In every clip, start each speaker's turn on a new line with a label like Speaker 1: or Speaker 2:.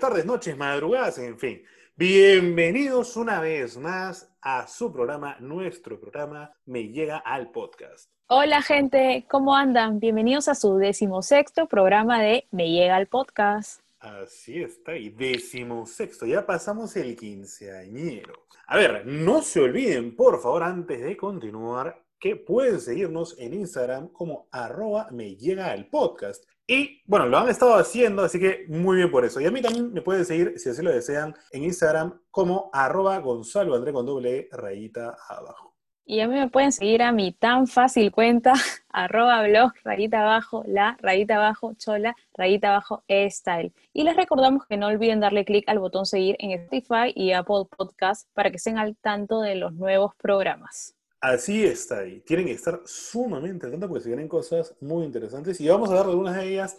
Speaker 1: tardes, noches, madrugadas, en fin. Bienvenidos una vez más a su programa, nuestro programa Me Llega al Podcast.
Speaker 2: Hola gente, ¿cómo andan? Bienvenidos a su decimosexto programa de Me Llega al Podcast.
Speaker 1: Así está, y decimosexto, ya pasamos el quinceañero. A ver, no se olviden, por favor, antes de continuar, que pueden seguirnos en Instagram como arroba me llega al podcast. Y bueno, lo han estado haciendo, así que muy bien por eso. Y a mí también me pueden seguir, si así lo desean, en Instagram como arroba Gonzalo André con doble rayita abajo.
Speaker 2: Y a mí me pueden seguir a mi tan fácil cuenta, arroba blog, rayita abajo, la, rayita abajo, chola, rayita abajo, style. Y les recordamos que no olviden darle clic al botón seguir en Spotify y Apple Podcast para que estén al tanto de los nuevos programas.
Speaker 1: Así está ahí. Tienen que estar sumamente atentos porque se vienen cosas muy interesantes y vamos a dar algunas de ellas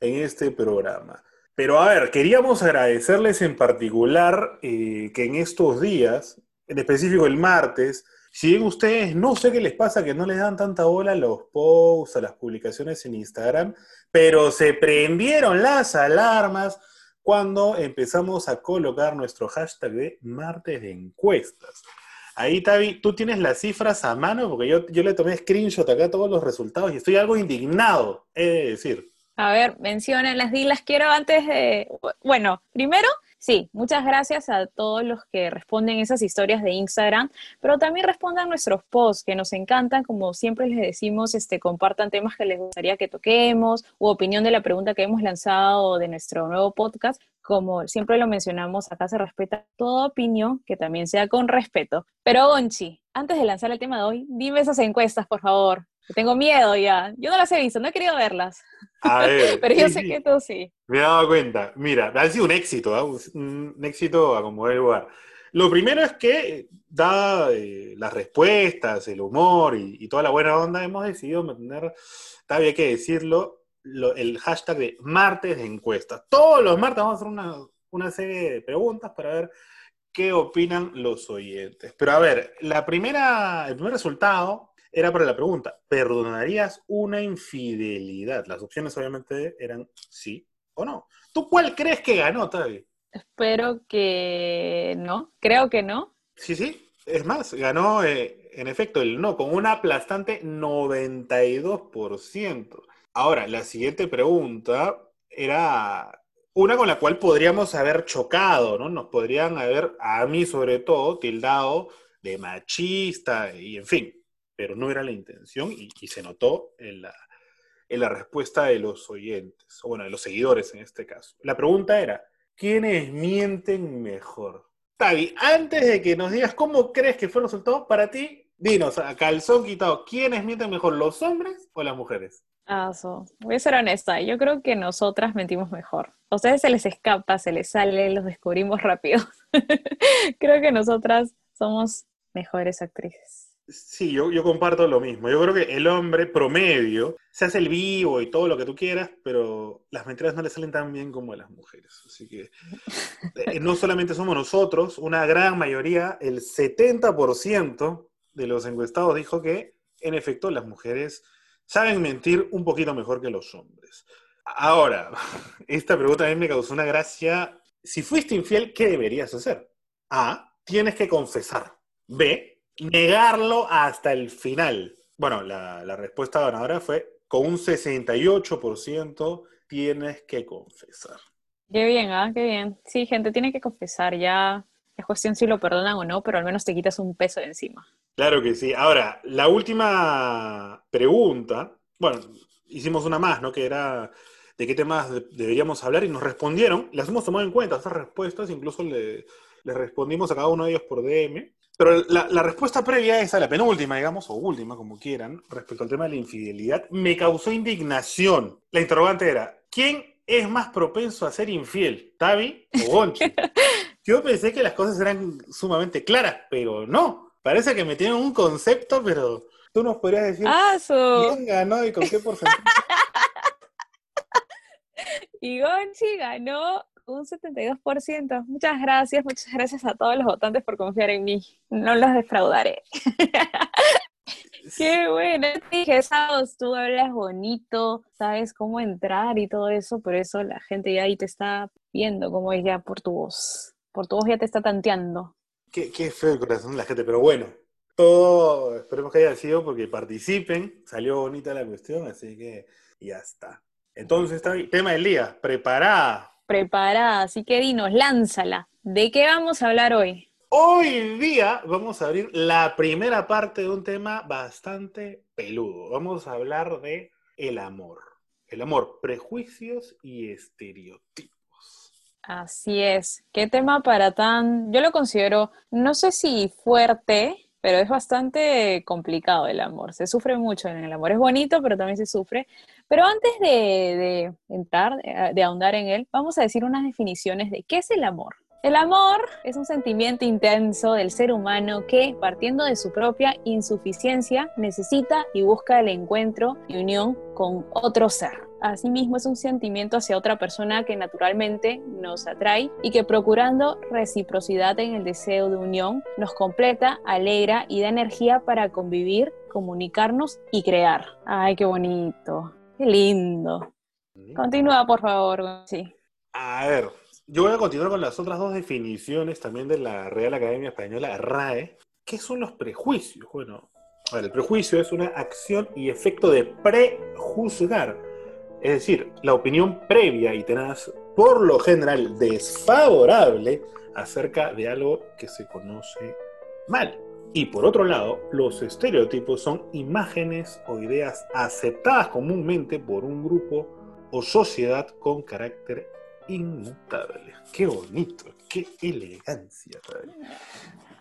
Speaker 1: en este programa. Pero a ver, queríamos agradecerles en particular eh, que en estos días, en específico el martes, si ustedes no sé qué les pasa que no les dan tanta bola los posts, a las publicaciones en Instagram, pero se prendieron las alarmas cuando empezamos a colocar nuestro hashtag de martes de encuestas. Ahí, Tavi, tú tienes las cifras a mano, porque yo, yo le tomé screenshot acá todos los resultados y estoy algo indignado, he de decir.
Speaker 2: A ver, menciónenlas, di, las quiero antes de... Bueno, primero, sí, muchas gracias a todos los que responden esas historias de Instagram, pero también respondan nuestros posts, que nos encantan, como siempre les decimos, este, compartan temas que les gustaría que toquemos, u opinión de la pregunta que hemos lanzado de nuestro nuevo podcast, como siempre lo mencionamos, acá se respeta toda opinión que también sea con respeto. Pero Gonchi, antes de lanzar el tema de hoy, dime esas encuestas, por favor. tengo miedo ya. Yo no las he visto, no he querido verlas.
Speaker 1: A ver,
Speaker 2: Pero yo sé que tú sí.
Speaker 1: Me he dado cuenta. Mira, ha sido un éxito, ¿ah? un éxito a como el lugar. Lo primero es que, dada eh, las respuestas, el humor y, y, toda la buena onda, hemos decidido mantener, todavía hay que decirlo, el hashtag de martes de encuestas. Todos los martes vamos a hacer una, una, serie de preguntas para ver qué opinan los oyentes. Pero a ver, la primera, el primer resultado era para la pregunta, ¿perdonarías una infidelidad? Las opciones obviamente eran sí o no. ¿Tú cuál crees que ganó, Tavi?
Speaker 2: Espero que no, creo que no.
Speaker 1: Sí, sí, es más, ganó eh, en efecto el no, con un aplastante 92%. Ahora, la siguiente pregunta era una con la cual podríamos haber chocado, ¿no? Nos podrían haber, a mí sobre todo, tildado de machista y en fin, pero no era la intención y, se notó en la, en la respuesta de los oyentes, o bueno, de los seguidores en este caso. La pregunta era, ¿quiénes mienten mejor? Tavi, antes de que nos digas cómo crees que fue el resultado, para ti, dinos, a calzón quitado, ¿quiénes mienten mejor, los hombres o las mujeres?
Speaker 2: Ah, voy a ser honesta, yo creo que nosotras mentimos mejor. A ustedes se les escapa, se les sale, los descubrimos rápido. creo que nosotras somos mejores actrices.
Speaker 1: Sí, yo, yo comparto lo mismo. Yo creo que el hombre promedio se hace el vivo y todo lo que tú quieras, pero las mentiras no le salen tan bien como a las mujeres. Así que eh, no solamente somos nosotros, una gran mayoría, el 70% de los encuestados dijo que en efecto las mujeres saben mentir un poquito mejor que los hombres. Ahora, esta pregunta a mí me causó una gracia. Si fuiste infiel, ¿qué deberías hacer? A, tienes que confesar. B, negarlo hasta el final. Bueno, la, respuesta ganadora fue con un 68% tienes que confesar.
Speaker 2: Qué bien, ¿ah? Qué bien. Sí, gente, tiene que confesar. Ya es cuestión si lo perdonan o no, pero al menos te quitas un peso de encima.
Speaker 1: Claro que sí. Ahora, la última pregunta, bueno, hicimos una más, ¿no? Que era de qué temas deberíamos hablar y nos respondieron, las hemos tomado en cuenta, esas respuestas, incluso le, respondimos a cada uno de ellos por DM. Pero la, la, respuesta previa, esa, la penúltima, digamos, o última, como quieran, respecto al tema de la infidelidad, me causó indignación. La interrogante era, ¿quién es más propenso a ser infiel, Tavi o Gonchi? Yo pensé que las cosas eran sumamente claras, pero no. Parece que me tienen un concepto, pero tú nos podrías decir
Speaker 2: ah,
Speaker 1: quién ganó y con qué porcentaje.
Speaker 2: y Gonchi ganó un 72%. Muchas gracias, muchas gracias a todos los votantes por confiar en mí. No los defraudaré. Qué bueno, te dije, sábados tú hablas bonito, sabes cómo entrar y todo eso, por eso la gente ya ahí te está viendo como es ya por tu voz. Por tu voz ya te está tanteando.
Speaker 1: Qué, qué feo el corazón de la gente, pero bueno, todo esperemos que haya sido porque participen, salió bonita la cuestión, así que ya está. Entonces, tema del día, preparada.
Speaker 2: Preparada, así que dinos, lánzala. ¿De qué vamos a hablar hoy?
Speaker 1: Hoy día vamos a abrir la primera parte de un tema bastante peludo. Vamos a hablar de el amor. El amor, prejuicios y estereotipos.
Speaker 2: Así es. ¿Qué tema para tan... Yo lo considero, no sé si fuerte, pero es bastante complicado el amor. Se sufre mucho en el amor. Es bonito, pero también se sufre. Pero antes de, entrar, de ahondar en él, vamos a decir unas definiciones de qué es el amor. El amor es un sentimiento intenso del ser humano que, partiendo de su propia insuficiencia, necesita y busca el encuentro y unión con otro ser. Asimismo, es un sentimiento hacia otra persona que naturalmente nos atrae y que procurando reciprocidad en el deseo de unión, nos completa, alegra y da energía para convivir, comunicarnos y crear. Ay, qué bonito, qué lindo. Continúa, por favor. Sí.
Speaker 1: A ver, yo voy a continuar con las otras dos definiciones también de la Real Academia Española, RAE. ¿Qué son los prejuicios? Bueno, el prejuicio es una acción y efecto de prejuzgar, es decir, la opinión previa y tenaz, por lo general desfavorable, acerca de algo que se conoce mal. Y por otro lado, los estereotipos son imágenes o ideas aceptadas comúnmente por un grupo o sociedad con carácter inmutable. Qué bonito, qué elegancia.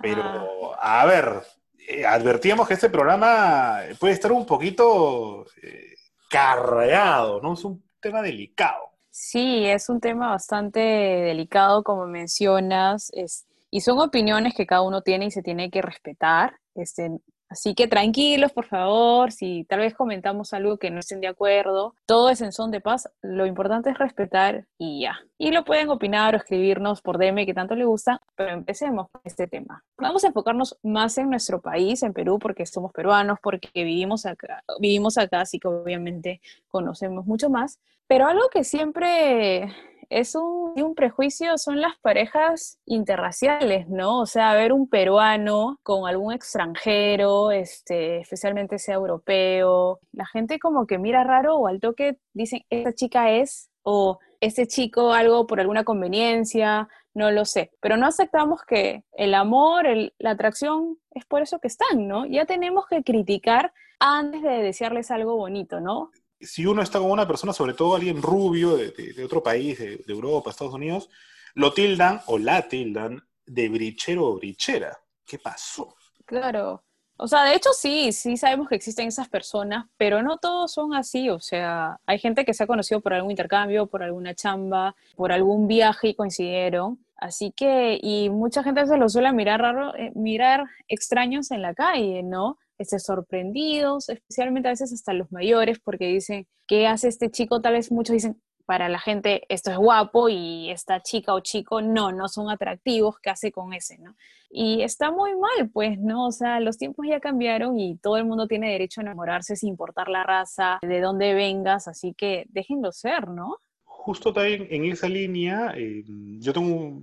Speaker 1: Pero, a ver, eh, advertíamos que este programa puede estar un poquito eh, carreado, ¿no? Es un tema delicado.
Speaker 2: Sí, es un tema bastante delicado, como mencionas, es, y son opiniones que cada uno tiene y se tiene que respetar. Este, Así que tranquilos, por favor, si tal vez comentamos algo que no estén de acuerdo, todo es en son de paz, lo importante es respetar y ya. Y lo pueden opinar o escribirnos por DM que tanto les gusta, pero empecemos con este tema. Vamos a enfocarnos más en nuestro país, en Perú, porque somos peruanos, porque vivimos acá, vivimos acá, así que obviamente conocemos mucho más. Pero algo que siempre es un, un, prejuicio, son las parejas interraciales, ¿no? O sea, ver un peruano con algún extranjero, este, especialmente sea europeo, la gente como que mira raro o al toque dicen, esta chica es, o este chico algo por alguna conveniencia, no lo sé. Pero no aceptamos que el amor, la atracción es por eso que están, ¿no? Ya tenemos que criticar antes de desearles algo bonito, ¿no?
Speaker 1: Si uno está con una persona, sobre todo alguien rubio de, otro país, de, Europa, Estados Unidos, lo tildan o la tildan de brichero o brichera. ¿Qué pasó?
Speaker 2: Claro. O sea, de hecho sí, sí sabemos que existen esas personas, pero no todos son así. O sea, hay gente que se ha conocido por algún intercambio, por alguna chamba, por algún viaje y coincidieron. Así que, y mucha gente se lo suele mirar raro, eh, mirar extraños en la calle, ¿no? Este, sorprendidos, especialmente a veces hasta los mayores, porque dicen, ¿qué hace este chico? Tal vez muchos dicen, para la gente esto es guapo y esta chica o chico no, no son atractivos, ¿qué hace con ese, no? Y está muy mal, pues, ¿no? O sea, los tiempos ya cambiaron y todo el mundo tiene derecho a enamorarse sin importar la raza, de dónde vengas, así que déjenlo ser, ¿no?
Speaker 1: Justo también en esa línea, eh, yo tengo,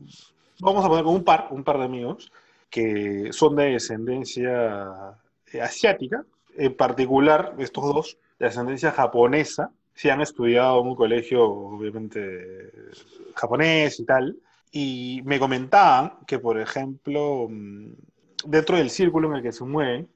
Speaker 1: vamos a poner un par, un par de amigos que son de descendencia asiática, en particular estos dos de ascendencia japonesa, si han estudiado en un colegio obviamente japonés y tal, y me comentaban que, por ejemplo, mm, dentro del círculo en el que se mueven,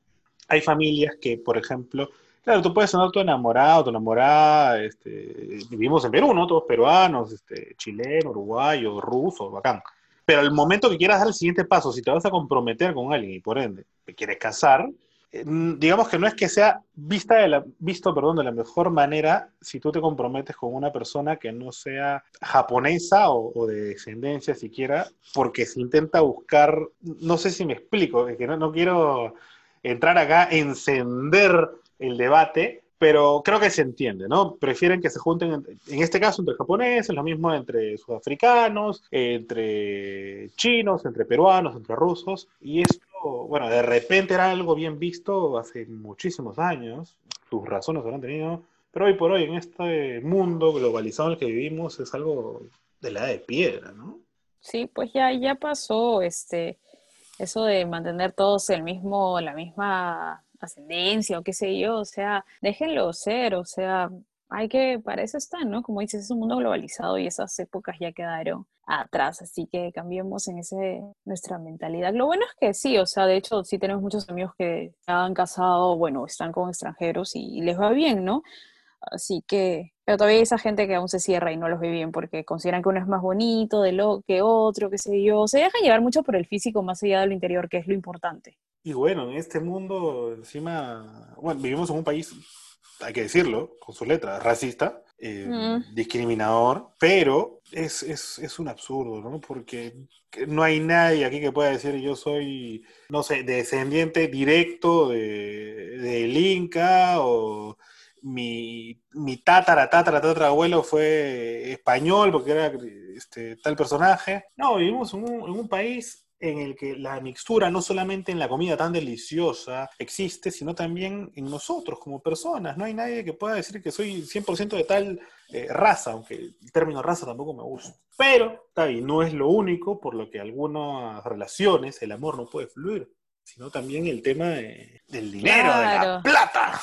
Speaker 1: hay familias que, por ejemplo, claro, tú puedes tener tu enamorado, tu enamorada, este, vivimos en Perú, ¿no? Todos peruanos, este, chileno, uruguayo, ruso, bacán. Pero al momento que quieras dar el siguiente paso, si te vas a comprometer con alguien y por ende te quieres casar, digamos que no es que sea vista de la, visto perdón, de la mejor manera si tú te comprometes con una persona que no sea japonesa o, de descendencia siquiera, porque se intenta buscar, no sé si me explico, es que no, no quiero entrar acá, encender el debate, pero creo que se entiende, ¿no? Prefieren que se junten, en este caso, entre japoneses, lo mismo entre sudafricanos, entre chinos, entre peruanos, entre rusos, y esto bueno, de repente era algo bien visto hace muchísimos años, sus razones habrán tenido, pero hoy por hoy en este mundo globalizado en el que vivimos es algo de la edad de piedra, ¿no?
Speaker 2: Sí, pues ya, ya pasó este, eso de mantener todos el mismo, la misma ascendencia o qué sé yo, o sea, déjenlo ser, o sea, hay que, para eso está, ¿no? Como dices, es un mundo globalizado y esas épocas ya quedaron atrás, así que cambiemos en ese nuestra mentalidad. Lo bueno es que sí, o sea, de hecho sí tenemos muchos amigos que han casado, bueno, están con extranjeros y, les va bien, ¿no? Así que, pero todavía hay esa gente que aún se cierra y no los ve bien porque consideran que uno es más bonito de lo que otro, qué sé yo. Se dejan llevar mucho por el físico más allá de lo interior, que es lo importante.
Speaker 1: Y bueno, en este mundo, encima, bueno, vivimos en un país hay que decirlo, con su letra, racista, eh, mm. discriminador, pero es, es, es, un absurdo, ¿no? Porque no hay nadie aquí que pueda decir yo soy, no sé, descendiente directo del de, Inca o mi, mi tatara, tatara, tatara abuelo fue español porque era este, tal personaje. No, vivimos en un, en un país en el que la mixtura no solamente en la comida tan deliciosa existe, sino también en nosotros como personas. No hay nadie que pueda decir que soy 100% de tal eh, raza, aunque el término raza tampoco me gusta. Pero, está no es lo único por lo que algunas relaciones el amor no puede fluir, sino también el tema del dinero, de la plata.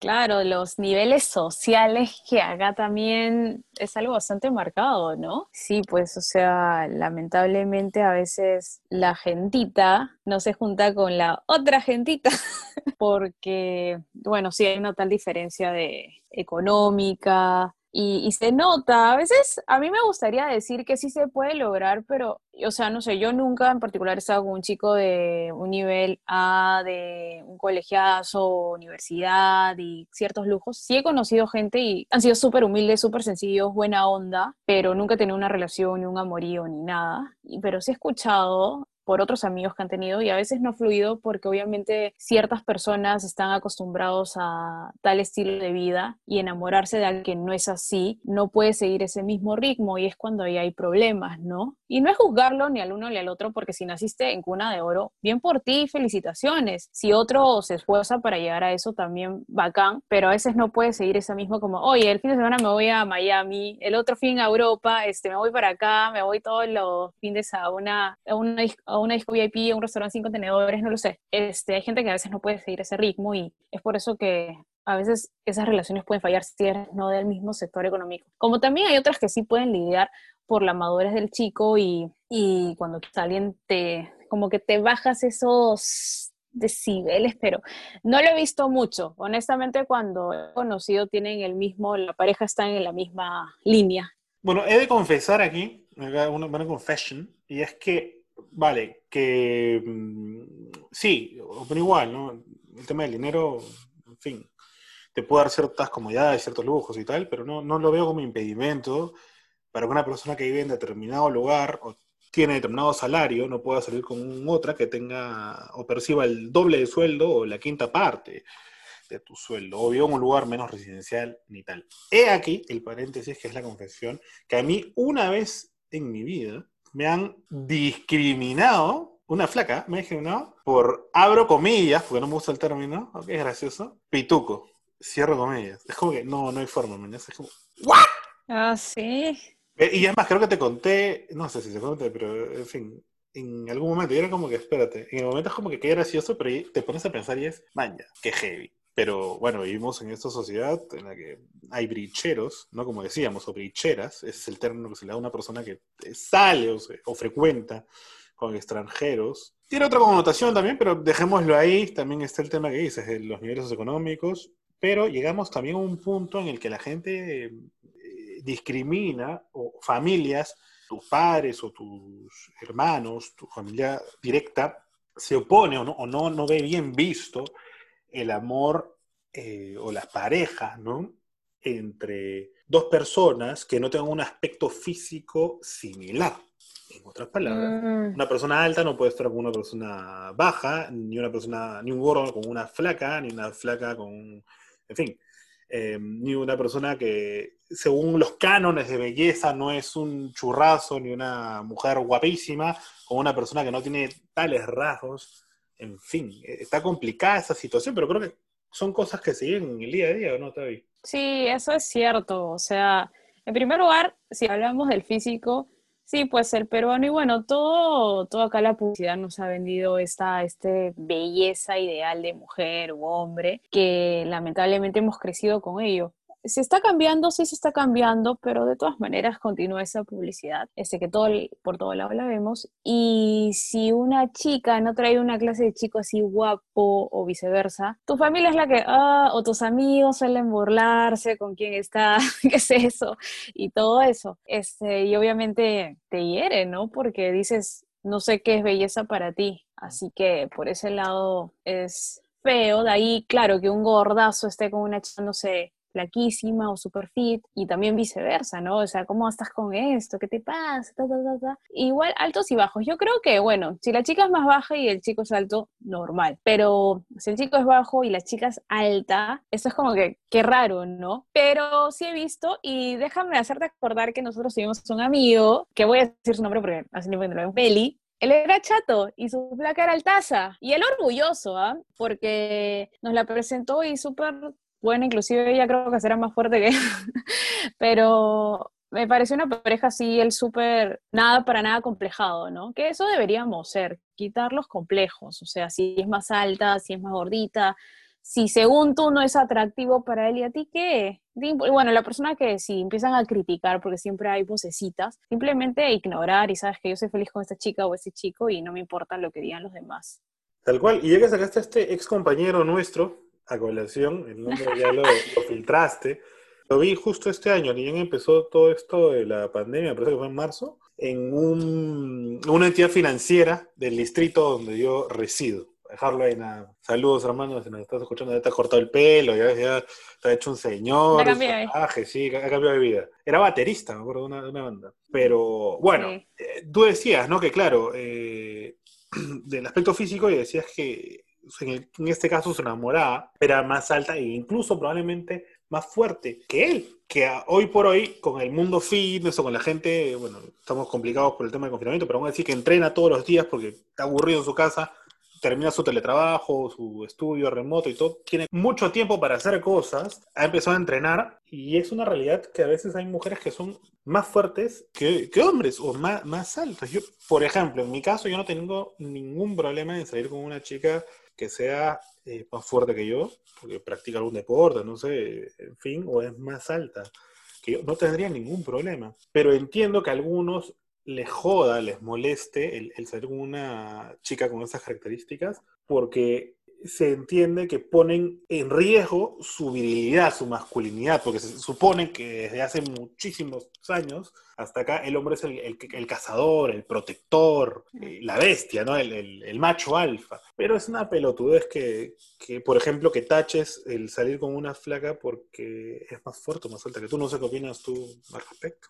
Speaker 2: Claro, los niveles sociales que acá también es algo bastante marcado, ¿no? Sí, pues, o sea, lamentablemente a veces la gentita no se junta con la otra gentita porque, bueno, sí hay una tal diferencia de económica, y, se nota, a veces a mí me gustaría decir que sí se puede lograr, pero, o sea, no sé, yo nunca en particular he estado con un chico de un nivel A, de un colegiazo, universidad y ciertos lujos. Sí he conocido gente y han sido súper humildes, súper sencillos, buena onda, pero nunca he tenido una relación, ni un amorío, ni nada. Pero sí he escuchado por otros amigos que han tenido y a veces no fluido porque obviamente ciertas personas están acostumbrados a tal estilo de vida y enamorarse de alguien no es así no puede seguir ese mismo ritmo y es cuando ahí hay problemas, ¿no? Y no es juzgarlo ni al uno ni al otro porque si naciste en cuna de oro, bien por ti, felicitaciones. Si otro se esfuerza para llegar a eso también bacán, pero a veces no puede seguir esa misma como, oye, el fin de semana me voy a Miami, el otro fin a Europa, este, me voy para acá, me voy todos los fines a una, a una, una disco VIP, a un restaurante sin contenedores, no lo sé. Este, hay gente que a veces no puede seguir ese ritmo y es por eso que a veces esas relaciones pueden fallar si eres no del mismo sector económico. Como también hay otras que sí pueden lidiar por la madurez del chico y, y cuando alguien te, como que te bajas esos decibeles, pero no lo he visto mucho. Honestamente, cuando he conocido tienen el mismo, la pareja está en la misma línea.
Speaker 1: Bueno, he de confesar aquí, una buena confession, y es que Vale, que mm, sí, pero igual, ¿no? El tema del dinero, en fin, te puede dar ciertas comodidades, ciertos lujos y tal, pero no, no lo veo como impedimento para que una persona que vive en determinado lugar o tiene determinado salario no pueda salir con otra que tenga o perciba el doble de sueldo o la quinta parte de tu sueldo, o viva en un lugar menos residencial ni tal. He aquí el paréntesis que es la confesión, que a mí una vez en mi vida me han discriminado, una flaca me ha discriminado por, abro comillas, porque no me gusta el término, ok, es gracioso, pituco, cierro comillas. Es como que no, no hay forma, ¿me Es como, ¿what?
Speaker 2: Ah, sí.
Speaker 1: Eh, y además, creo que te conté, no sé si se conté, pero en fin, en algún momento, y era como que, espérate, en el momento es como que qué gracioso, pero te pones a pensar y es, man, ya, qué heavy. Pero bueno, vivimos en esta sociedad en la que hay bricheros, ¿no? Como decíamos, o bricheras, ese es el término que se le da a una persona que sale o, frecuenta con extranjeros. Tiene otra connotación también, pero dejémoslo ahí. También está el tema que dices, de los niveles económicos. Pero llegamos también a un punto en el que la gente eh, discrimina, o familias, tus padres o tus hermanos, tu familia directa, se opone o no, o no, no ve bien visto el amor eh, o las parejas, ¿no? Entre dos personas que no tengan un aspecto físico similar. En otras palabras, mm. una persona alta no puede estar con una persona baja, ni una persona, ni un gordo con una flaca, ni una flaca con, en fin. eh, ni una persona que, según los cánones de belleza, no es un churrazo ni una mujer guapísima, o una persona que no tiene tales rasgos. En fin, está complicada esa situación, pero creo que son cosas que siguen en el día a día, ¿no, Tavi?
Speaker 2: Sí, eso es cierto. O sea, en primer lugar, si hablamos del físico, sí, pues el peruano, y bueno, todo, todo acá la publicidad nos ha vendido esta este belleza ideal de mujer u hombre, que lamentablemente hemos crecido con ello se está cambiando, sí se está cambiando, pero de todas maneras continúa esa publicidad, este que todo, por todo lado la vemos. Y si una chica no trae una clase de chico así guapo o viceversa, tu familia es la que, ah, o tus amigos suelen burlarse con quién está, qué es eso, y todo eso. Este, y obviamente te hiere, ¿no? Porque dices, no sé qué es belleza para ti. Así que por ese lado es feo. De ahí, claro, que un gordazo esté con una chica, no sé, flaquísima o super fit y también viceversa, ¿no? O sea, ¿cómo estás con esto? ¿Qué te pasa? Igual altos y bajos. Yo creo que, bueno, si la chica es más baja y el chico es alto, normal. Pero si el chico es bajo y la chica es alta, eso es como que, qué raro, ¿no? Pero sí he visto y déjame hacerte acordar que nosotros tuvimos un amigo, que voy a decir su nombre porque así no me lo Peli, él era chato y su placa era altaza. Y él orgulloso, ¿ah? Porque nos la presentó y súper bueno, inclusive ella creo que será más fuerte que él, pero me pareció una pareja así, el súper, nada para nada complejado, ¿no? Que eso deberíamos ser, quitar los complejos, o sea, si es más alta, si es más gordita, si según tú no es atractivo para él y a ti, ¿qué? Bueno, la persona que si empiezan a criticar, porque siempre hay vocecitas, simplemente ignorar y sabes que yo soy feliz con esta chica o ese chico y no me importa lo que digan los demás.
Speaker 1: Tal cual, y ya que sacaste a este ex compañero nuestro, a colación, el nombre ya lo, filtraste. Lo vi justo este año, ni bien empezó todo esto de la pandemia, parece que fue en marzo, en un, una entidad financiera del distrito donde yo resido. Dejarlo ahí nada. Saludos, hermanos, si nos estás escuchando, ya te has cortado el pelo, ya, ya te ha hecho un señor. sí, ha cambiado de vida. Era baterista, me acuerdo, de una, una banda. Pero bueno, eh, tú decías, ¿no? Que claro, eh, del aspecto físico, y decías que en, este caso su enamorada, era más alta e incluso probablemente más fuerte que él, que hoy por hoy con el mundo fitness o con la gente, bueno, estamos complicados por el tema del confinamiento, pero vamos a decir que entrena todos los días porque está aburrido en su casa, termina su teletrabajo, su estudio remoto y todo, tiene mucho tiempo para hacer cosas, ha empezado a entrenar y es una realidad que a veces hay mujeres que son más fuertes que, hombres o más, más altas. Yo, por ejemplo, en mi caso yo no tengo ningún problema en salir con una chica que sea eh, más fuerte que yo, porque practica algún deporte, no sé, en fin, o es más alta que yo, no tendría ningún problema. Pero entiendo que a algunos les joda, les moleste el, el con una chica con esas características, porque se entiende que ponen en riesgo su virilidad, su masculinidad, porque se supone que desde hace muchísimos años hasta acá el hombre es el, cazador, el protector, eh, la bestia, ¿no? El, macho alfa. Pero es una pelotudez que, que, por ejemplo, que taches el salir con una flaca porque es más fuerte, más alta que tú. No sé qué opinas tú al respecto.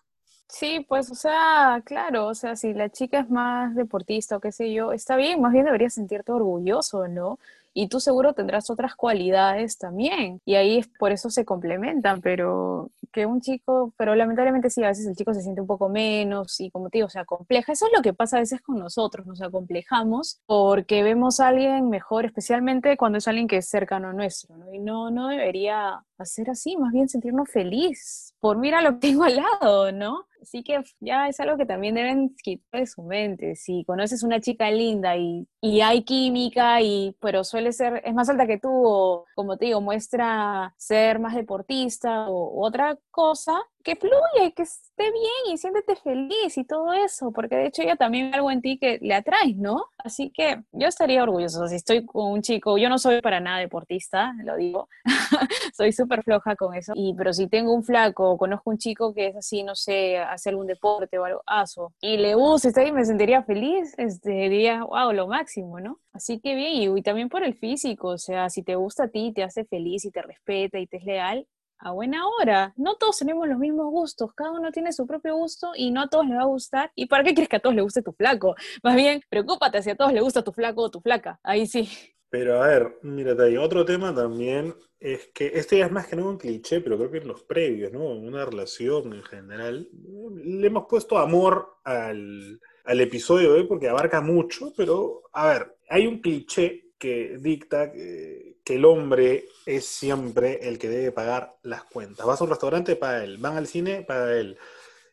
Speaker 2: Sí, pues, o sea, claro, o sea, si la chica es más deportista o qué sé yo, está bien, más bien deberías sentirte orgulloso, ¿no? Y tú seguro tendrás otras cualidades también. Y ahí es por eso se complementan, pero que un chico, pero lamentablemente sí, a veces el chico se siente un poco menos y como te digo, se acompleja. Eso es lo que pasa a veces con nosotros, nos acomplejamos porque vemos a alguien mejor, especialmente cuando es alguien que es cercano a nuestro. Y no, no debería hacer así, más bien sentirnos feliz por mira lo que tengo al lado, ¿no? Así que ya es algo que también deben quitar de su mente. Si conoces una chica linda y, y, hay química, y, pero suele ser, es más alta que tú, o como te digo, muestra ser más deportista o otra cosa, que fluya y que esté bien y siéntete feliz y todo eso, porque de hecho ella también algo en ti que le atrae, ¿no? Así que yo estaría orgullosa si estoy con un chico, yo no soy para nada deportista, lo digo, soy súper floja con eso, y, pero si tengo un flaco o conozco un chico que es así, no sé, hacer algún deporte o algo, aso, y le gusta, ahí, me sentiría feliz, este, diría, wow, lo máximo, ¿no? Así que bien, y, y también por el físico, o sea, si te gusta a ti, te hace feliz y te respeta y te es leal, a buena hora. No todos tenemos los mismos gustos, cada uno tiene su propio gusto y no a todos les va a gustar. ¿Y para qué crees que a todos les guste tu flaco? Más bien, preocúpate si a todos les gusta tu flaco o tu flaca. Ahí sí.
Speaker 1: Pero a ver, mírate ahí, otro tema también es que este ya es más que nada un cliché, pero creo que en los previos, ¿no? En una relación en general, le hemos puesto amor al, al episodio de hoy porque abarca mucho, pero a ver, hay un cliché que dicta que, que, el hombre es siempre el que debe pagar las cuentas. Vas a un restaurante, para él. Van al cine, para él.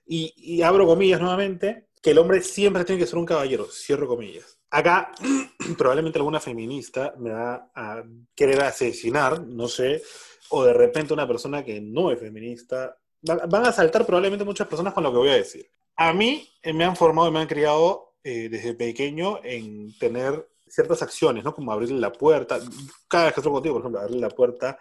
Speaker 1: Y, y abro comillas nuevamente, que el hombre siempre tiene que ser un caballero, cierro comillas. Acá probablemente alguna feminista me va a querer asesinar, no sé, o de repente una persona que no es feminista. Van a saltar probablemente muchas personas con lo que voy a decir. A mí eh, me han formado y me han criado eh, desde pequeño en tener ciertas acciones, ¿no? Como abrirle la puerta, cada vez que estoy contigo, por ejemplo, abrirle la puerta.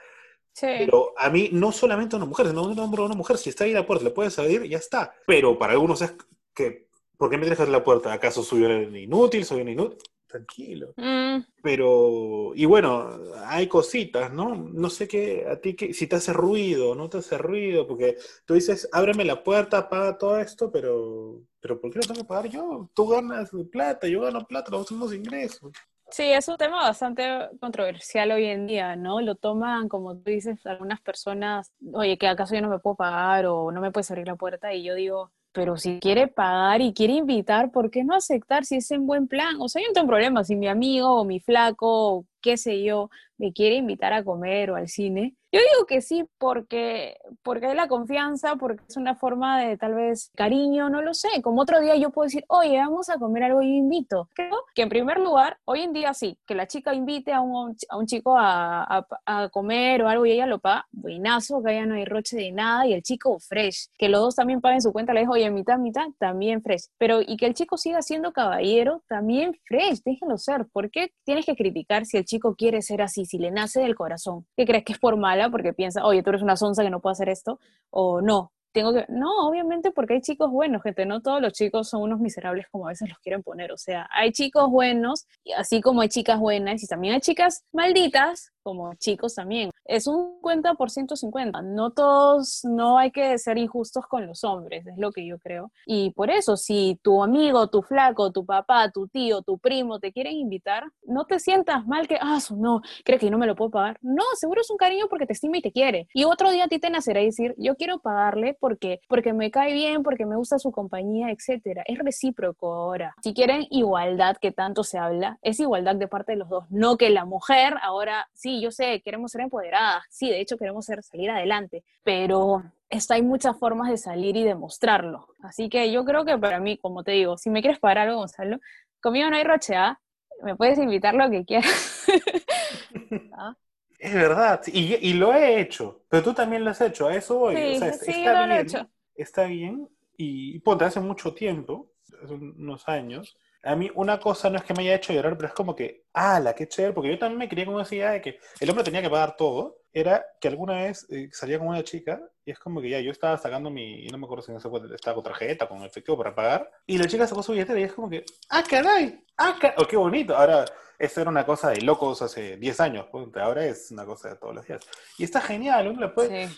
Speaker 2: Sí.
Speaker 1: Pero a mí, no solamente a una mujer, sino a un hombre o una mujer, si está ahí la puerta, le puedes abrir, ya está. Pero para algunos es que, ¿por qué me tienes que abrir la puerta? ¿Acaso soy un inútil? ¿Soy un inútil? Tranquilo.
Speaker 2: Mm,
Speaker 1: Pero, y bueno, hay cositas, ¿no? No sé qué, a ti, qué, si te hace ruido, no te hace ruido, porque tú dices, ábreme la puerta, paga todo esto, pero, pero ¿por qué lo tengo que pagar yo? Tú ganas plata, yo gano plata, los tenemos ingresos.
Speaker 2: Sí, es un tema bastante controversial hoy en día, ¿no? Lo toman, como tú dices, algunas personas, oye, que acaso yo no me puedo pagar o no me puedes abrir la puerta y yo digo, pero si quiere pagar y quiere invitar, ¿por qué no aceptar si es en buen plan? O sea, yo no tengo problema, si mi amigo o mi flaco o qué sé yo me quiere invitar a comer o al cine. Yo digo que sí porque, porque hay la confianza, porque es una forma de tal vez cariño, no lo sé. Como otro día yo puedo decir, oye, vamos a comer algo y yo invito. Creo que en primer lugar, hoy en día sí, que la chica invite a un, a un chico a, a, comer o algo y ella lo paga, buenazo, que allá no hay roche de nada y el chico fresh. Que los dos también paguen su cuenta, le dijo, oye, mitad, mitad, también fresh. Pero y que el chico siga siendo caballero, también fresh, déjelo ser. ¿Por qué tienes que criticar si el chico quiere ser así, si le nace del corazón? ¿Qué crees que es por mala? Porque piensa, oye, tú eres una sonza que no puede hacer esto, o no, tengo que, no, obviamente porque hay chicos buenos, gente, no todos los chicos son unos miserables como a veces los quieren poner, o sea, hay chicos buenos, así como hay chicas buenas, y también hay chicas malditas, como chicos también. Es un 50 por 150. No todos, no hay que ser injustos con los hombres, es lo que yo creo. Y por eso, si tu amigo, tu flaco, tu papá, tu tío, tu primo te quieren invitar, no te sientas mal que, ah, no, crees que no me lo puedo pagar. No, seguro es un cariño porque te estima y te quiere. Y otro día a ti te nacerá decir, yo quiero pagarle porque, porque me cae bien, porque me gusta su compañía, etcétera. Es recíproco ahora. Si quieren igualdad, que tanto se habla, es igualdad de parte de los dos. No que la mujer ahora, sí, yo sé, queremos ser empoderadas, sí, de hecho queremos ser, salir adelante, pero está, hay muchas formas de salir y demostrarlo. Así que yo creo que para mí, como te digo, si me quieres pagar algo, Gonzalo, conmigo no hay rocheada, me puedes invitar lo que quieras.
Speaker 1: ¿Ah? Es verdad, y, y, lo he hecho, pero tú también lo has hecho, a eso voy.
Speaker 2: Sí,
Speaker 1: o sea,
Speaker 2: sí,
Speaker 1: está
Speaker 2: yo
Speaker 1: bien,
Speaker 2: lo he hecho.
Speaker 1: Está bien, y ponte, hace mucho tiempo, hace unos años, a mí una cosa no es que me haya hecho llorar, pero es como que, la qué chévere! Porque yo también me quería esa idea de que el hombre tenía que pagar todo. Era que alguna vez eh, salía con una chica y es como que ya yo estaba sacando mi, no me acuerdo si no se puede, estaba con tarjeta, con efectivo para pagar, y la chica sacó su billetera y es como que, ¡ah, caray! ¡ah, caray! ¡Oh, qué bonito! Ahora, esto era una cosa de locos hace 10 años, pues, ahora es una cosa de todos los días. Y está genial, uno le puede...
Speaker 2: Sí.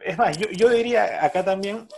Speaker 1: Es más, yo, yo diría acá también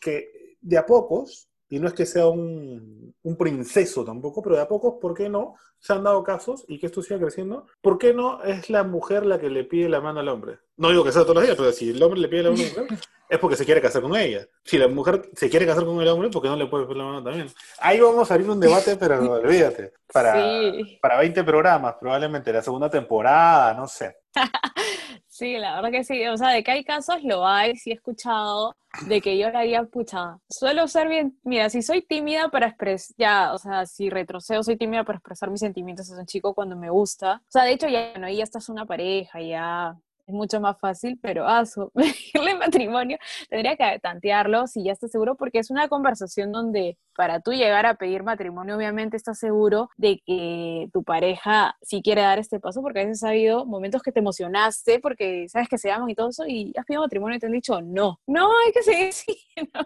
Speaker 1: que de a pocos, y no es que sea un, un, princeso tampoco, pero de a pocos, ¿por qué no? Se han dado casos y que esto siga creciendo. ¿Por qué no es la mujer la que le pide la mano al hombre? No digo que sea todos los días, pero si el hombre le pide la mano a la mujer, es porque se quiere casar con ella. Si la mujer se quiere casar con el hombre, ¿por qué no le puede pedir la mano también? Ahí vamos a abrir un debate, pero olvídate. Para,
Speaker 2: Sí.
Speaker 1: para 20 programas, probablemente, la segunda temporada, no sé.
Speaker 2: Sí, la verdad que sí. O sea, de que hay casos lo hay, sí he escuchado, de que yo la haría pucha. Suelo ser bien, mira, si soy tímida para expresar, ya, o sea, si retrocedo, soy tímida para expresar mis sentimientos a un chico cuando me gusta. O sea, de hecho, ya, bueno, ya estás una pareja, ya es mucho más fácil, pero ah, su, pedirle matrimonio, tendría que tantearlo si ya estás seguro, porque es una conversación donde para tú llegar a pedir matrimonio, obviamente estás seguro de que tu pareja sí quiere dar este paso, porque a veces ha habido momentos que te emocionaste porque sabes que se aman y todo eso, y has pedido matrimonio y te han dicho no. No, hay que seguir siguiendo.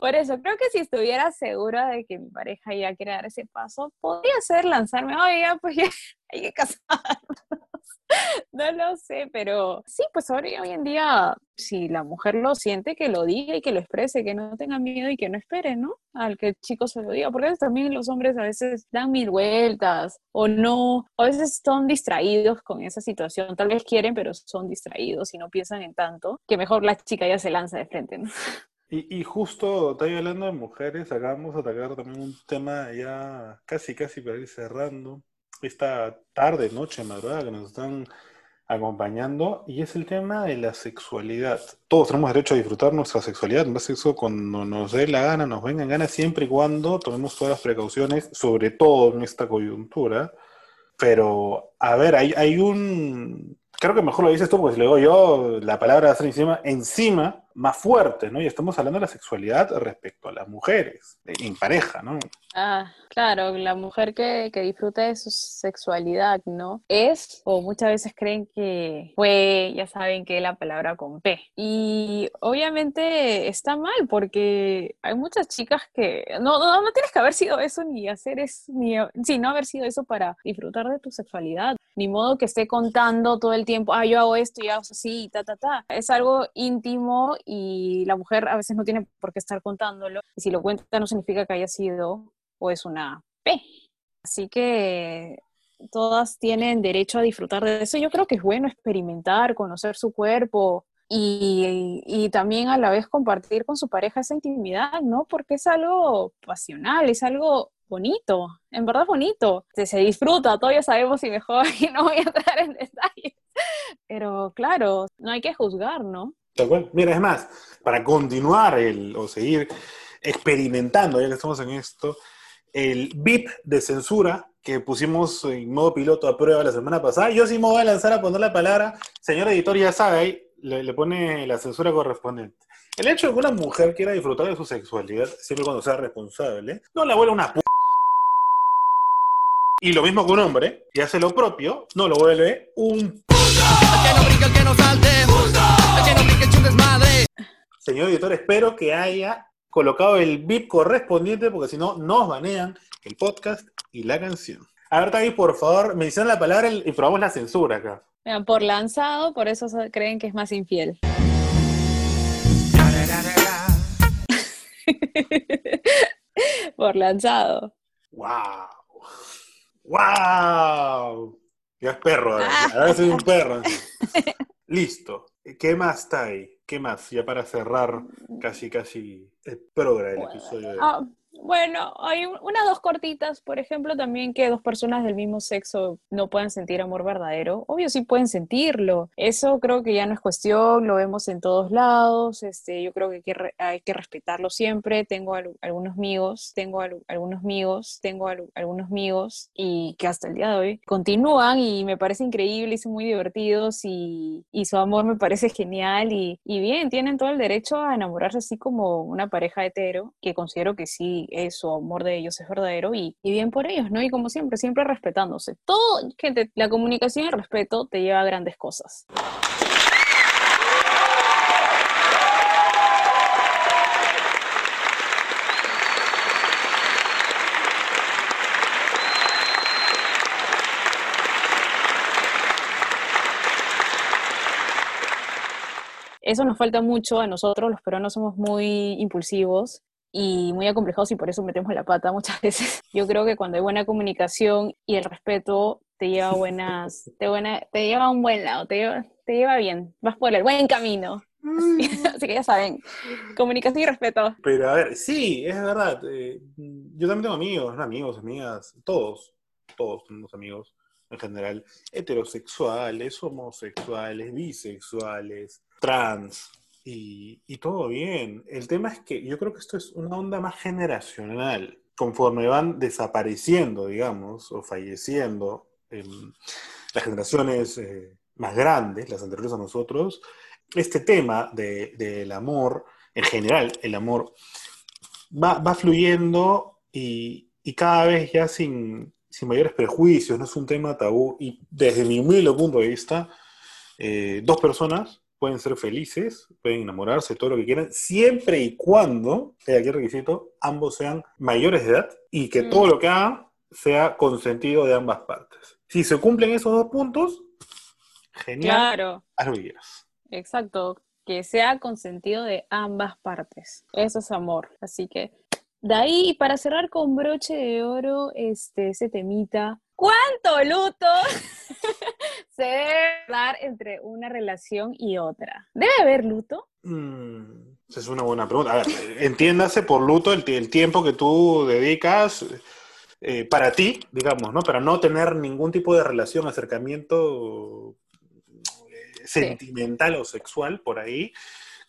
Speaker 2: Por eso, creo que si estuviera segura de que mi pareja ya quiere dar ese paso, podría ser lanzarme, oye, ya, pues ya hay que casarnos. no lo sé, pero sí, pues ahora hoy en día, si la mujer lo siente, que lo diga y que lo exprese, que no tenga miedo y que no espere, ¿no? Al que el chico se lo diga, porque también los hombres a veces dan mil vueltas o no, a veces son distraídos con esa situación, tal vez quieren, pero son distraídos y no piensan en tanto, que mejor la chica ya se lanza de frente, ¿no?
Speaker 1: Y, y justo, estoy hablando de mujeres, acá vamos a atacar también un tema ya casi, casi para ir cerrando, esta tarde, noche, madrugada que nos están acompañando, y es el tema de la sexualidad. Todos tenemos derecho a disfrutar nuestra sexualidad, más sexo cuando nos dé la gana, nos venga en gana, siempre y cuando tomemos todas las precauciones, sobre todo en esta coyuntura. Pero, a ver, hay, hay un... Creo que mejor lo dices tú, porque si le digo yo, la palabra estar encima, encima, más fuerte, ¿no? Y estamos hablando de la sexualidad respecto a las mujeres, en pareja, ¿no?
Speaker 2: Ah, claro, la mujer que, que disfruta de su sexualidad, ¿no? Es, o muchas veces creen que fue, ya saben que la palabra con P. Y obviamente está mal porque hay muchas chicas que no, no, no tienes que haber sido eso ni hacer eso, ni, sí, no haber sido eso para disfrutar de tu sexualidad. Ni modo que esté contando todo el tiempo, ah, yo hago esto, yo hago así, ta, ta, ta. Es algo íntimo y la mujer a veces no tiene por qué estar contándolo. Y si lo cuenta no significa que haya sido o es una P. Así que todas tienen derecho a disfrutar de eso. Yo creo que es bueno experimentar, conocer su cuerpo y, y, también a la vez compartir con su pareja esa intimidad, ¿no? Porque es algo pasional, es algo bonito, en verdad bonito. Se, se disfruta, todavía sabemos si mejor y no voy a entrar en detalles. Pero claro, no hay que juzgar, ¿no?
Speaker 1: Tal cual. Mira, es más, para continuar el, o seguir experimentando, ya que estamos en esto, el VIP de censura que pusimos en modo piloto a prueba la semana pasada. Yo sí me voy a lanzar a poner la palabra, señor editor ya sabe, le, le pone la censura correspondiente. El hecho de que una mujer quiera disfrutar de su sexualidad, siempre cuando sea responsable, no la vuelve una p y lo mismo que un hombre, y hace lo propio, no lo vuelve un. Señor editor, espero que haya colocado el VIP correspondiente, porque si no, nos banean el podcast y la canción. A ver, Tavi, por favor, menciona la palabra y probamos la censura acá.
Speaker 2: Vean, Por lanzado, por eso creen que es más infiel. por lanzado.
Speaker 1: ¡Wow! ¡Wow! Ya es perro, ahora, ahora soy un perro. Listo. ¿Qué más está ahí? ¿Qué más? Ya para cerrar casi, casi el programa del episodio de.
Speaker 2: Ah, bueno, hay un- unas dos cortitas, por ejemplo, también que dos personas del mismo sexo no puedan sentir amor verdadero. Obvio, sí pueden sentirlo. Eso creo que ya no es cuestión, lo vemos en todos lados. Este, yo creo que hay que, hay que respetarlo siempre. Tengo al- algunos amigos, tengo al- algunos amigos, tengo al- algunos amigos y que hasta el día de hoy continúan y me parece increíble y son muy divertidos y, y su amor me parece genial y, y bien, tienen todo el derecho a enamorarse así como una pareja hetero, que considero que sí, su amor de ellos es verdadero y, y bien por ellos, ¿no? Y como siempre, siempre respetándose. Todo, gente, la comunicación y el respeto te lleva a grandes cosas. Eso nos falta mucho a nosotros, los peruanos somos muy impulsivos y muy acomplejados y por eso metemos la pata muchas veces. Yo creo que cuando hay buena comunicación y el respeto te lleva a buenas, te, buena, te lleva a un buen lado, te lleva, te lleva bien, vas por el buen camino. Así que ya saben, comunicación y respeto.
Speaker 1: Pero a ver, sí, es verdad. eh, yo también tengo amigos, amigos, amigas, todos, todos tenemos amigos en general, heterosexuales, homosexuales, bisexuales, trans, y, todo bien. El tema es que yo creo que esto es una onda más generacional. Conforme van desapareciendo, digamos, o falleciendo em, las generaciones eh, más grandes, las anteriores a nosotros, este tema de- del amor, en general, el amor, va, va fluyendo y, y cada vez ya sin, sin mayores prejuicios, no es un tema tabú. Y desde mi humilde punto de vista, eh, dos personas pueden ser felices, pueden enamorarse, todo lo que quieran, siempre y cuando, hay aquí el requisito, ambos sean mayores de edad y que
Speaker 2: Mm.
Speaker 1: todo lo que hagan sea consentido de ambas partes. Si se cumplen esos dos puntos, genial,
Speaker 2: Claro,
Speaker 1: haz lo que quieras.
Speaker 2: exacto. Que sea consentido de ambas partes. Eso es amor. Así que, de ahí, para cerrar con broche de oro, este, ese temita. ¿Cuánto luto se debe dar entre una relación y otra? ¿Debe haber luto?
Speaker 1: Mm, esa es una buena pregunta. A ver, entiéndase por luto el, ti- el tiempo que tú dedicas eh, para ti, digamos, ¿no? Para no tener ningún tipo de relación, acercamiento eh, sentimental o sexual por ahí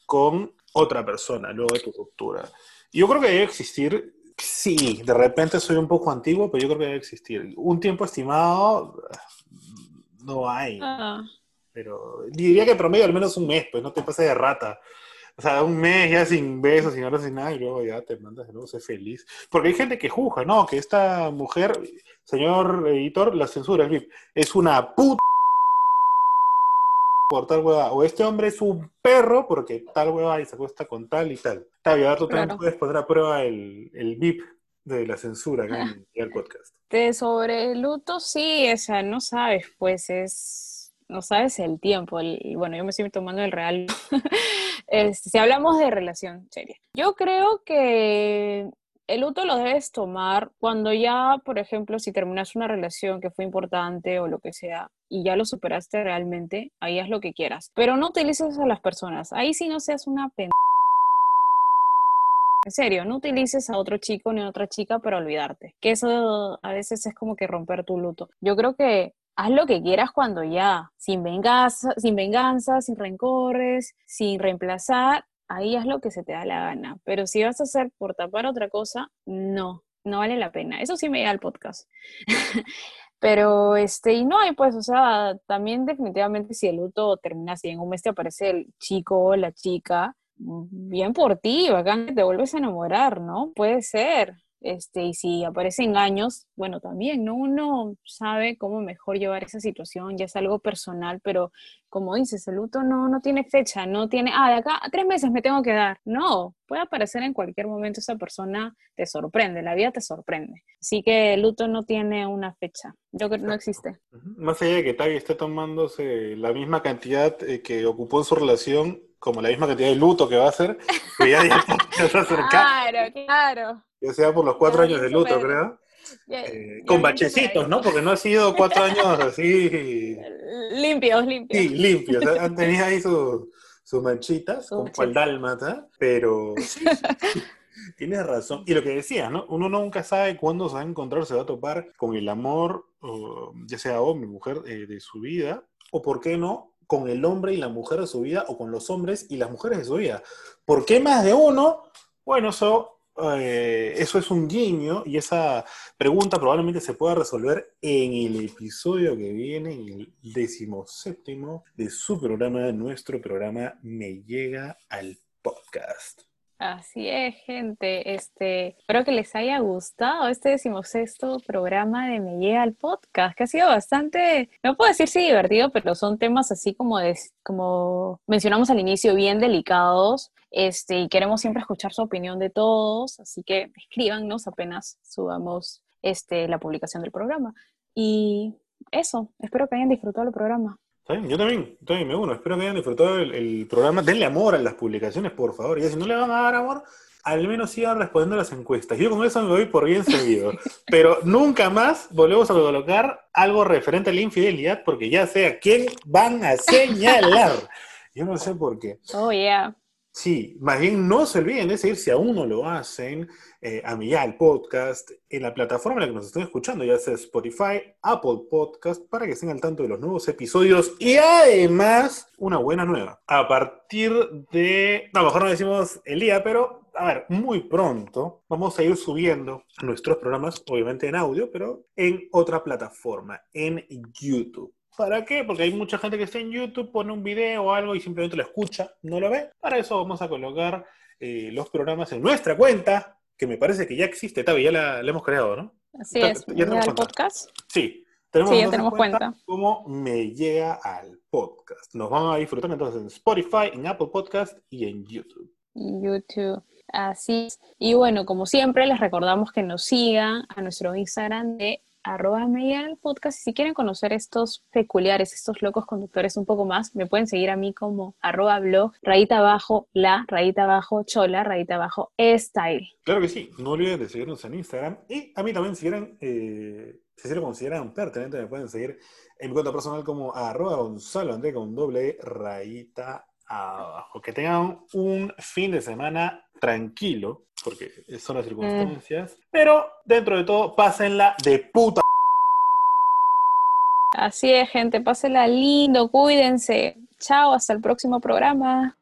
Speaker 1: con otra persona luego de tu ruptura. Yo creo que debe existir, sí, de repente soy un poco antiguo, pero yo creo que debe existir. Un tiempo estimado no hay.
Speaker 2: Ah,
Speaker 1: Pero diría que promedio al menos un mes, pues no te pases de rata. O sea, un mes ya sin besos, sin hablar, sin nada, y luego ya te mandas de nuevo, sé feliz. Porque hay gente que juzga, ¿no? Que esta mujer, señor editor, la censura, el VIP, es una puta por tal hueva. O este hombre es un perro porque tal hueva y se acuesta con tal y tal. Tavi, ahora tú también puedes poner a prueba el, el VIP de la censura acá en el podcast.
Speaker 2: De sobre el luto, sí, o sea, no sabes, pues es, no sabes el tiempo. el- bueno, yo me estoy tomando el real. Este, si hablamos de relación seria, yo creo que el luto lo debes tomar cuando ya, por ejemplo, si terminas una relación que fue importante o lo que sea y ya lo superaste realmente, ahí haz lo que quieras. Pero no utilices a las personas. Ahí sí no seas una pendeja. En serio, no utilices a otro chico ni a otra chica para olvidarte. Que eso a veces es como que romper tu luto. Yo creo que haz lo que quieras cuando ya, sin venganza, sin venganza, sin rencores, sin reemplazar, ahí haz lo que se te da la gana. Pero si vas a hacer por tapar otra cosa, no, no vale la pena. Eso sí me llega al podcast. Pero, este, y no hay, pues, o sea, también definitivamente si el luto termina así, en un mes te aparece el chico o la chica, bien por ti, bacán que te vuelves a enamorar, ¿no? Puede ser. Este, y si aparecen años, bueno, también, ¿no? Uno sabe cómo mejor llevar esa situación, ya es algo personal, pero como dices, el luto no, no tiene fecha, no tiene, ah, de acá a tres meses me tengo que dar. No, puede aparecer en cualquier momento esa persona, te sorprende, la vida te sorprende. Así que el luto no tiene una fecha, yo creo que no existe.
Speaker 1: Más allá de que Tavi esté tomándose la misma cantidad eh, que ocupó en su relación, como la misma cantidad de luto que va a hacer, que ya, ya, ya
Speaker 2: Claro, claro.
Speaker 1: Ya sea por los cuatro
Speaker 2: Ya,
Speaker 1: años de luto, creo.
Speaker 2: Ya-
Speaker 1: Eh,
Speaker 2: ya
Speaker 1: con bachecitos. ¿no? Porque no ha sido cuatro años así
Speaker 2: Limpios, limpios.
Speaker 1: sí, limpios. Han tenido ahí su- sus manchitas,
Speaker 2: Su
Speaker 1: como el dálmata, pero sí, sí, tienes razón. Y lo que decías, ¿no? Uno nunca sabe cuándo se va a encontrar, se va a topar con el amor, o, ya sea hombre o mujer, eh, de su vida, o por qué no, con el hombre y la mujer de su vida, o con los hombres y las mujeres de su vida. ¿Por qué más de uno? Bueno, eso, eh, eso es un guiño y esa pregunta probablemente se pueda resolver en el episodio que viene, en el decimoséptimo de su programa, nuestro programa Me Llega al Podcast.
Speaker 2: Así es, gente. Este, espero que les haya gustado este decimosexto programa de Me Llega al Podcast, que ha sido bastante, no puedo decir si divertido, pero son temas así como, de, como mencionamos al inicio, bien delicados. Este, y queremos siempre escuchar su opinión de todos, así que escríbanos apenas subamos este, la publicación del programa. Y eso, espero que hayan disfrutado el programa.
Speaker 1: ¿Está bien? Yo también, me uno. Espero que hayan disfrutado el, el programa. Denle amor a las publicaciones, por favor. Y si no le van a dar amor, al menos sigan respondiendo a las encuestas. Yo con eso me voy por bien seguido. Pero nunca más volvemos a colocar algo referente a la infidelidad, porque ya sé a quién van a señalar. Yo no sé por qué.
Speaker 2: Oh, yeah.
Speaker 1: Sí, más bien no se olviden de seguir, si aún no lo hacen, eh, a Miguel el Podcast en la plataforma en la que nos estén escuchando, ya sea Spotify, Apple Podcast, para que estén al tanto de los nuevos episodios y además una buena nueva. A partir de, no, mejor no decimos el día, pero a ver, muy pronto vamos a ir subiendo nuestros programas, obviamente en audio, pero en otra plataforma, en YouTube. ¿Para qué? Porque hay mucha gente que está en YouTube, pone un video o algo y simplemente lo escucha, no lo ve. Para eso vamos a colocar eh, los programas en nuestra cuenta, que me parece que ya existe, Tavi, ya la, la hemos creado, ¿no?
Speaker 2: Así es,
Speaker 1: ya tenemos.
Speaker 2: Podcast.
Speaker 1: Sí, tenemos,
Speaker 2: Sí, ya
Speaker 1: entonces
Speaker 2: tenemos cuenta.
Speaker 1: Como me llega al podcast. Nos van a disfrutar entonces en Spotify, en Apple Podcast y en YouTube.
Speaker 2: YouTube. Así es. Y bueno, como siempre, les recordamos que nos sigan a nuestro Instagram de arroba media el podcast. Si quieren conocer estos peculiares, estos locos conductores un poco más, me pueden seguir a mí como arroba blog, rayita abajo, la, rayita abajo, chola, rayita abajo, style.
Speaker 1: Claro que sí, no olviden de seguirnos en Instagram y a mí también si quieren, eh, si se lo consideran pertinente, me pueden seguir en mi cuenta personal como arroba Gonzalo André con doble E, rayita abajo. Que tengan un fin de semana tranquilo, porque son las circunstancias, pero dentro de todo, pásenla de puta.
Speaker 2: Así es, gente, pásenla lindo, cuídense. Chao, hasta el próximo programa.